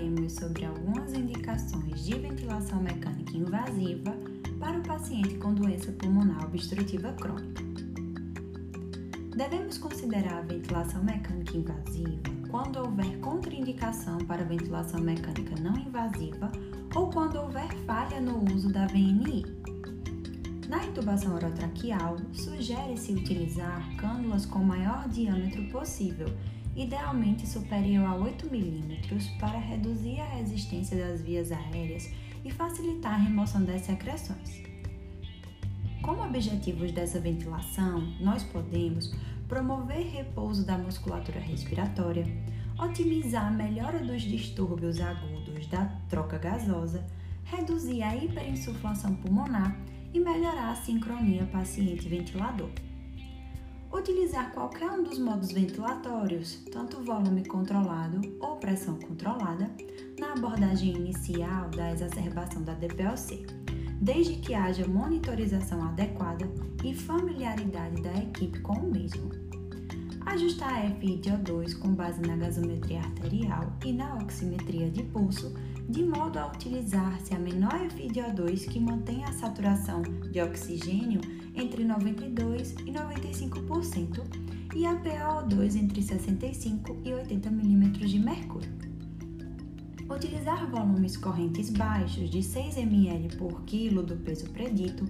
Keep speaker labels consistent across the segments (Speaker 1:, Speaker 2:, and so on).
Speaker 1: falaremos sobre algumas indicações de ventilação mecânica invasiva para o paciente com doença pulmonar obstrutiva crônica. Devemos considerar a ventilação mecânica invasiva quando houver contraindicação para ventilação mecânica não invasiva ou quando houver falha no uso da VNI. Na intubação orotraqueal, sugere-se utilizar cânulas com maior diâmetro possível, idealmente superior a 8 mm, para reduzir a resistência das vias aéreas e facilitar a remoção das secreções. Como objetivos dessa ventilação, nós podemos promover repouso da musculatura respiratória, otimizar a melhora dos distúrbios agudos da troca gasosa, reduzir a hiperinsuflação pulmonar e melhorar a sincronia paciente-ventilador. Utilizar qualquer um dos modos ventilatórios, tanto volume controlado ou pressão controlada, na abordagem inicial da exacerbação da DPLC, desde que haja monitorização adequada e familiaridade da equipe com o mesmo. Ajustar a FiDO2 com base na gasometria arterial e na oximetria de pulso, de modo a utilizar-se a menor FiDO2 que mantenha a saturação de oxigênio entre 92 e 95% e a PaO2 entre 65 e 80 mm de mercúrio. Utilizar volumes correntes baixos de 6 ml por quilo do peso predito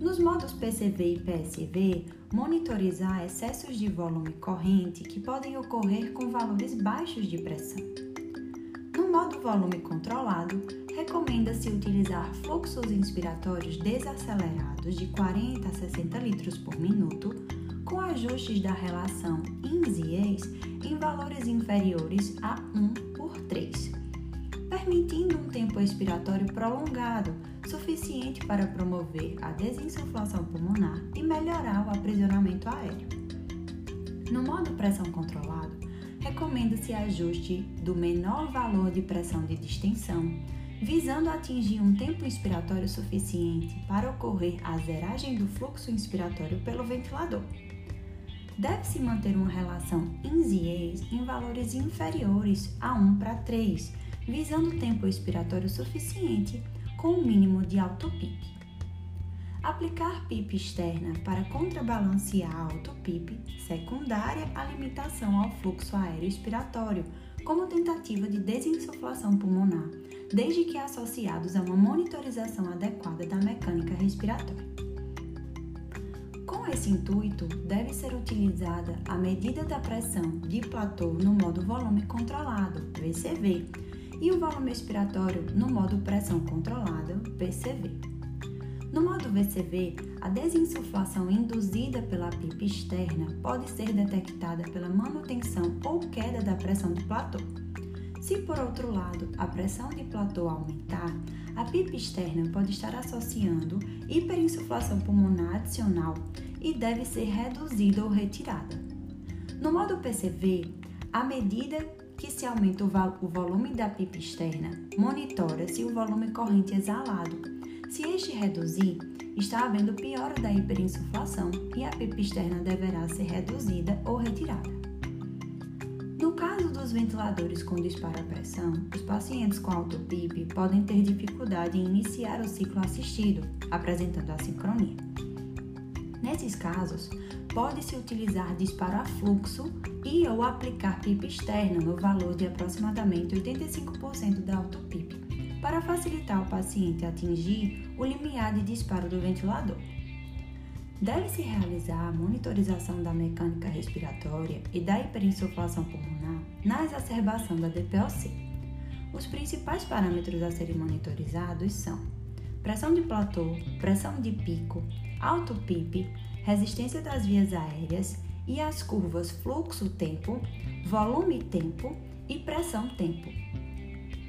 Speaker 1: nos modos PCV e PSV, monitorizar excessos de volume corrente que podem ocorrer com valores baixos de pressão. Modo volume controlado, recomenda-se utilizar fluxos inspiratórios desacelerados de 40 a 60 litros por minuto, com ajustes da relação INS e EIS em valores inferiores a 1 por 3, permitindo um tempo expiratório prolongado suficiente para promover a desinsuflação pulmonar e melhorar o aprisionamento aéreo. No modo pressão controlado, recomenda-se ajuste do menor valor de pressão de distensão, visando atingir um tempo inspiratório suficiente para ocorrer a zeragem do fluxo inspiratório pelo ventilador. Deve-se manter uma relação INS em valores inferiores a 1 para 3, visando tempo expiratório suficiente com o um mínimo de auto-PIP. Aplicar PIP externa para contrabalancear a auto-PIP secundária à limitação ao fluxo aéreo expiratório, como tentativa de desinsuflação pulmonar, desde que associados a uma monitorização adequada da mecânica respiratória. Com esse intuito, deve ser utilizada a medida da pressão de platô no modo volume controlado, VCV, e o volume expiratório no modo pressão controlada, PCV. No modo VCV, a desinsuflação induzida pela PIP externa pode ser detectada pela manutenção ou queda da pressão do platô. Se, por outro lado, a pressão de platô aumentar, a PIP externa pode estar associando hiperinsuflação pulmonar adicional e deve ser reduzida ou retirada. No modo PCV, a medida que se aumenta o, volume da pipa externa, monitora-se o volume corrente exalado. Se este reduzir, está havendo piora da hiperinsuflação e a pipa externa deverá ser reduzida ou retirada. No caso dos ventiladores com disparo à pressão, os pacientes com alto PIP podem ter dificuldade em iniciar o ciclo assistido, apresentando assincronia. Nesses casos, pode-se utilizar disparo a fluxo e ou aplicar PIP externo no valor de aproximadamente 85% da auto-PIP, para facilitar o paciente atingir o limiar de disparo do ventilador. Deve-se realizar a monitorização da mecânica respiratória e da hiperinsuflação pulmonar na exacerbação da DPOC. Os principais parâmetros a serem monitorizados são pressão de platô, pressão de pico, auto-PIP, resistência das vias aéreas e as curvas fluxo-tempo, volume-tempo e pressão-tempo.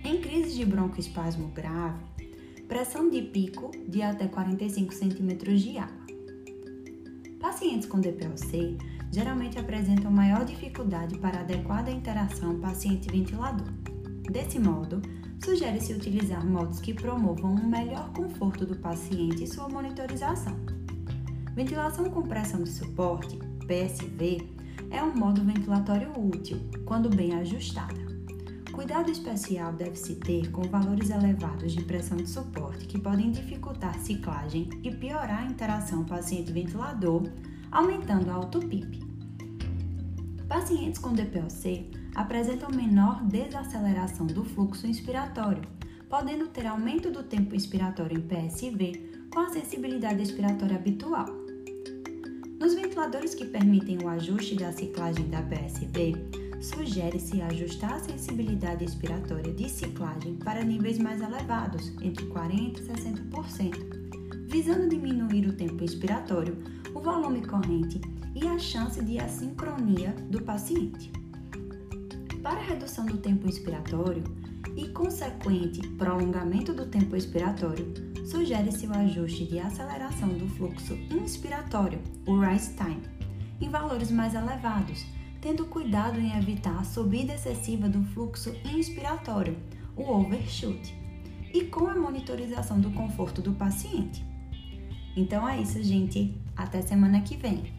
Speaker 1: Em crise de broncoespasmo grave, pressão de pico de até 45 cm de água. Pacientes com DPOC geralmente apresentam maior dificuldade para adequada interação paciente-ventilador. Desse modo, sugere-se utilizar modos que promovam um melhor conforto do paciente e sua monitorização. Ventilação com pressão de suporte, PSV, é um modo ventilatório útil quando bem ajustada. Cuidado especial deve-se ter com valores elevados de pressão de suporte que podem dificultar ciclagem e piorar a interação paciente-ventilador, aumentando a autopip. Pacientes com DPOC apresentam menor desaceleração do fluxo inspiratório, podendo ter aumento do tempo inspiratório em PSV com a sensibilidade expiratória habitual. Nos ventiladores que permitem o ajuste da ciclagem da PSV, sugere-se ajustar a sensibilidade expiratória de ciclagem para níveis mais elevados, entre 40% e 60%, visando diminuir o tempo expiratório, o volume corrente e a chance de assincronia do paciente. Para a redução do tempo expiratório e consequente prolongamento do tempo expiratório, sugere-se o ajuste de aceleração do fluxo inspiratório, o rise time, em valores mais elevados, tendo cuidado em evitar a subida excessiva do fluxo inspiratório, o overshoot, e com a monitorização do conforto do paciente. Então é isso, gente. Até semana que vem.